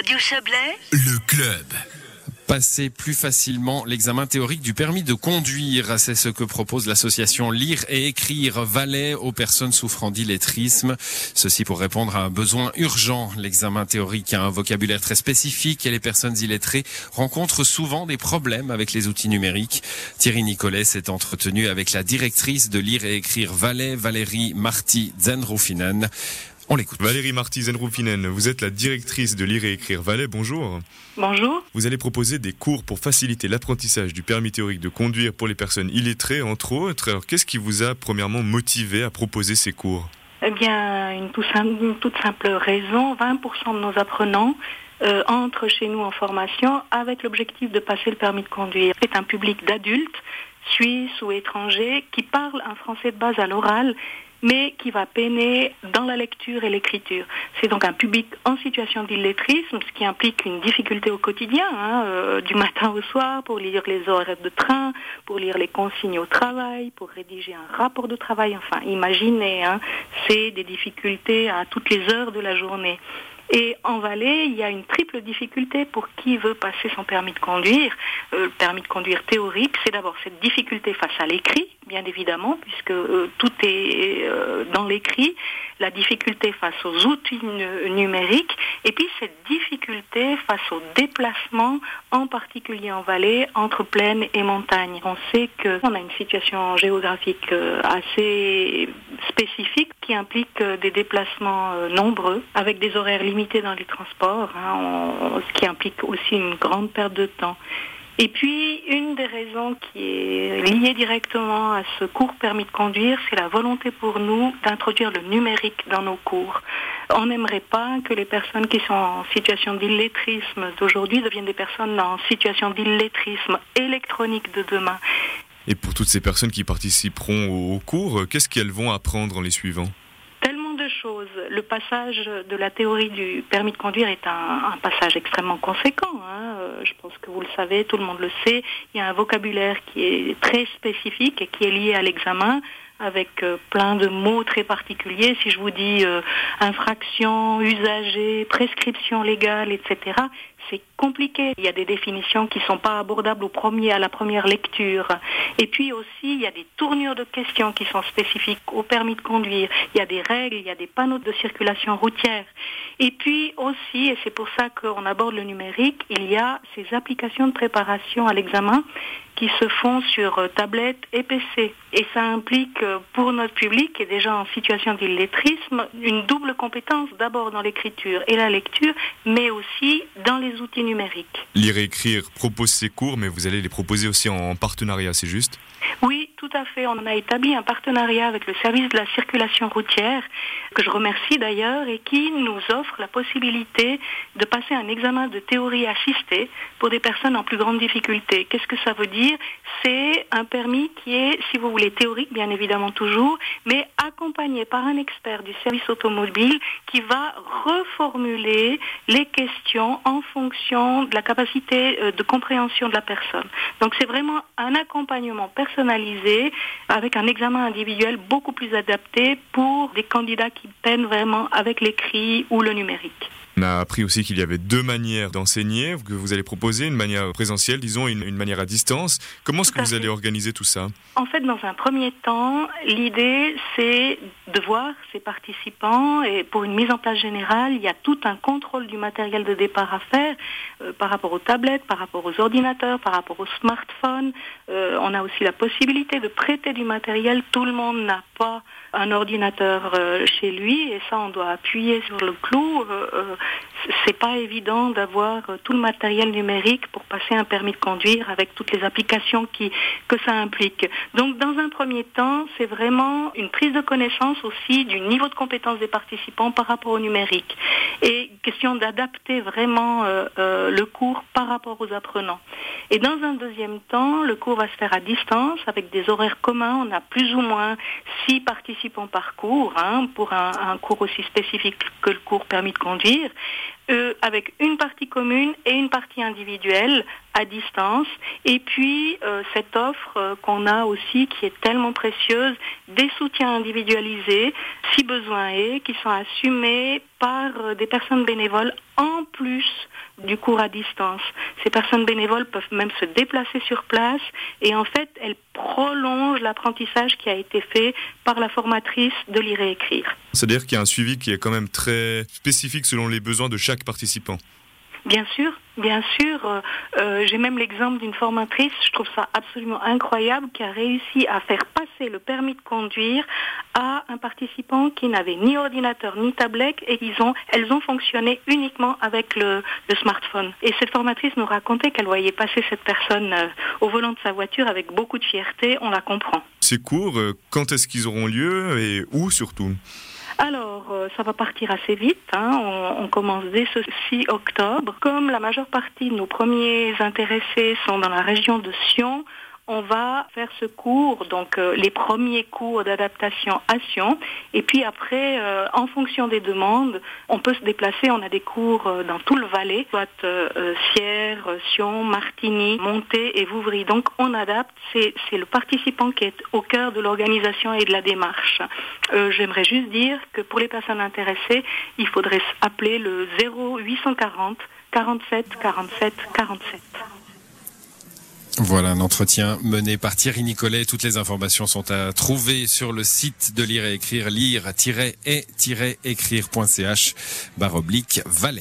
Radio Chablais, le club. Passer plus facilement l'examen théorique du permis de conduire, c'est ce que propose l'association Lire et écrire Valais aux personnes souffrant d'illettrisme. Ceci pour répondre à un besoin urgent. L'examen théorique a un vocabulaire très spécifique et les personnes illettrées rencontrent souvent des problèmes avec les outils numériques. Thierry Nicolet s'est entretenu avec la directrice de Lire et écrire Valais, Valérie Marty Zenrofinen. On l'écoute. Valérie Marty Zenroufinen, vous êtes la directrice de Lire et Écrire Valais. Bonjour. Bonjour. Vous allez proposer des cours pour faciliter l'apprentissage du permis théorique de conduire pour les personnes illettrées, entre autres. Alors, qu'est-ce qui vous a premièrement motivé à proposer ces cours? Eh bien, une, toute simple raison. 20% de nos apprenants euh, entrent chez nous en formation avec l'objectif de passer le permis de conduire. C'est un public d'adultes, suisses ou étrangers, qui parlent un français de base à l'oral mais qui va peiner dans la lecture et l'écriture. C'est donc un public en situation d'illettrisme, ce qui implique une difficulté au quotidien, hein, euh, du matin au soir, pour lire les horaires de train, pour lire les consignes au travail, pour rédiger un rapport de travail. Enfin, imaginez, hein, c'est des difficultés à toutes les heures de la journée. Et en Valais, il y a une triple difficulté pour qui veut passer son permis de conduire. Euh, le permis de conduire théorique, c'est d'abord cette difficulté face à l'écrit, bien évidemment, puisque euh, tout est euh, dans l'écrit, la difficulté face aux outils numériques, et puis cette difficulté face aux déplacements, en particulier en vallée, entre plaine et montagne. On sait qu'on a une situation géographique assez spécifique qui implique des déplacements nombreux, avec des horaires limités dans les transports, hein, ce qui implique aussi une grande perte de temps. Et puis, une des raisons qui est liée directement à ce cours permis de conduire, c'est la volonté pour nous d'introduire le numérique dans nos cours. On n'aimerait pas que les personnes qui sont en situation d'illettrisme d'aujourd'hui deviennent des personnes en situation d'illettrisme électronique de demain. Et pour toutes ces personnes qui participeront au cours, qu'est-ce qu'elles vont apprendre en les suivant choses. Le passage de la théorie du permis de conduire est un, passage extrêmement conséquent. Hein. Euh, je pense que vous le savez, tout le monde le sait. Il y a un vocabulaire qui est très spécifique et qui est lié à l'examen avec euh, plein de mots très particuliers. Si je vous dis euh, infraction, usager, prescription légale, etc., c'est compliqué. Il y a des définitions qui ne sont pas abordables au premier, à la première lecture. Et puis aussi, il y a des tournures de questions qui sont spécifiques au permis de conduire. Il y a des règles, il y a des panneaux de circulation routière. Et puis aussi, et c'est pour ça qu'on aborde le numérique, il y a ces applications de préparation à l'examen qui se font sur euh, tablette et PC. Et ça implique euh, pour notre public, qui est déjà en situation d'illettrisme, une double compétence, d'abord dans l'écriture et la lecture, mais aussi dans les outils numériques. Lire et écrire propose ces cours, mais vous allez les proposer aussi en partenariat, c'est juste? Oui, tout à fait. On a établi un partenariat avec le service de la circulation routière, que je remercie d'ailleurs, et qui nous offre la possibilité de passer un examen de théorie assistée pour des personnes en plus grande difficulté. Qu'est-ce que ça veut dire? C'est un permis qui est, si vous voulez, théorique, bien évidemment toujours, mais accompagné par un expert du service automobile qui va reformuler les questions en fonction de la capacité euh, de compréhension de la personne. Donc c'est vraiment un accompagnement personnalisé avec un examen individuel beaucoup plus adapté pour des candidats qui peinent vraiment avec l'écrit ou le numérique. On a appris aussi qu'il y avait deux manières d'enseigner que vous allez proposer, une manière présentielle, disons, et une, manière à distance. Comment est-ce que vous allez organiser tout ça? En fait, dans un premier temps, l'idée, c'est de voir ces participants et pour une mise en place générale, il y a tout un contrôle du matériel de départ à faire euh, par rapport aux tablettes, par rapport aux ordinateurs, par rapport aux smartphones. Euh, on a aussi la possibilité de prêter du matériel. Tout le monde n'a pas un ordinateur euh, chez lui et ça, on doit appuyer sur le clou c'est pas évident d'avoir tout le matériel numérique pour passer un permis de conduire avec toutes les applications qui, que ça implique. Donc, dans un premier temps, c'est vraiment une prise de connaissance aussi du niveau de compétence des participants par rapport au numérique. Et question d'adapter vraiment euh, euh, le cours par rapport aux apprenants. Et dans un deuxième temps, le cours va se faire à distance avec des horaires communs. On a plus ou moins six participants par cours hein, pour un, cours aussi spécifique que le cours permis de conduire. Euh, avec une partie commune et une partie individuelle à distance. Et puis euh, cette offre euh, qu'on a aussi qui est tellement précieuse, des soutiens individualisés, si besoin est, qui sont assumés par euh, des personnes bénévoles en plus du cours à distance. Ces personnes bénévoles peuvent même se déplacer sur place et en fait elles prolongent l'apprentissage qui a été fait par la formatrice de lire et écrire. C'est-à-dire qu'il y a un suivi qui est quand même très spécifique selon les besoins de chaque participant? Bien sûr, bien sûr. Euh, euh, J'ai même l'exemple d'une formatrice, je trouve ça absolument incroyable, qui a réussi à faire passer le permis de conduire à un participant qui n'avait ni ordinateur ni tablette et ils ont, elles ont fonctionné uniquement avec le, smartphone. Et cette formatrice nous racontait qu'elle voyait passer cette personne euh, au volant de sa voiture avec beaucoup de fierté, on la comprend. Ces cours, quand est-ce qu'ils auront lieu et où surtout? Alors, euh, ça va partir assez vite. hein. On, on commence dès ce 6 octobre. Comme la majeure partie de nos premiers intéressés sont dans la région de Sion, on va faire ce cours, donc euh, les premiers cours d'adaptation à Sion. Et puis après, euh, en fonction des demandes, on peut se déplacer. On a des cours euh, dans tout le Valais, soit Sierre, Sion, Martigny, Monté et Vouvry. Donc on adapte. C'est le participant qui est au cœur de l'organisation et de la démarche. J'aimerais juste dire que pour les personnes intéressées, il faudrait appeler le 0840 47 47 47. Voilà un entretien mené par Thierry Nicolet. Toutes les informations sont à trouver sur le site de lire et écrire, lire-et-écrire.ch, barre oblique.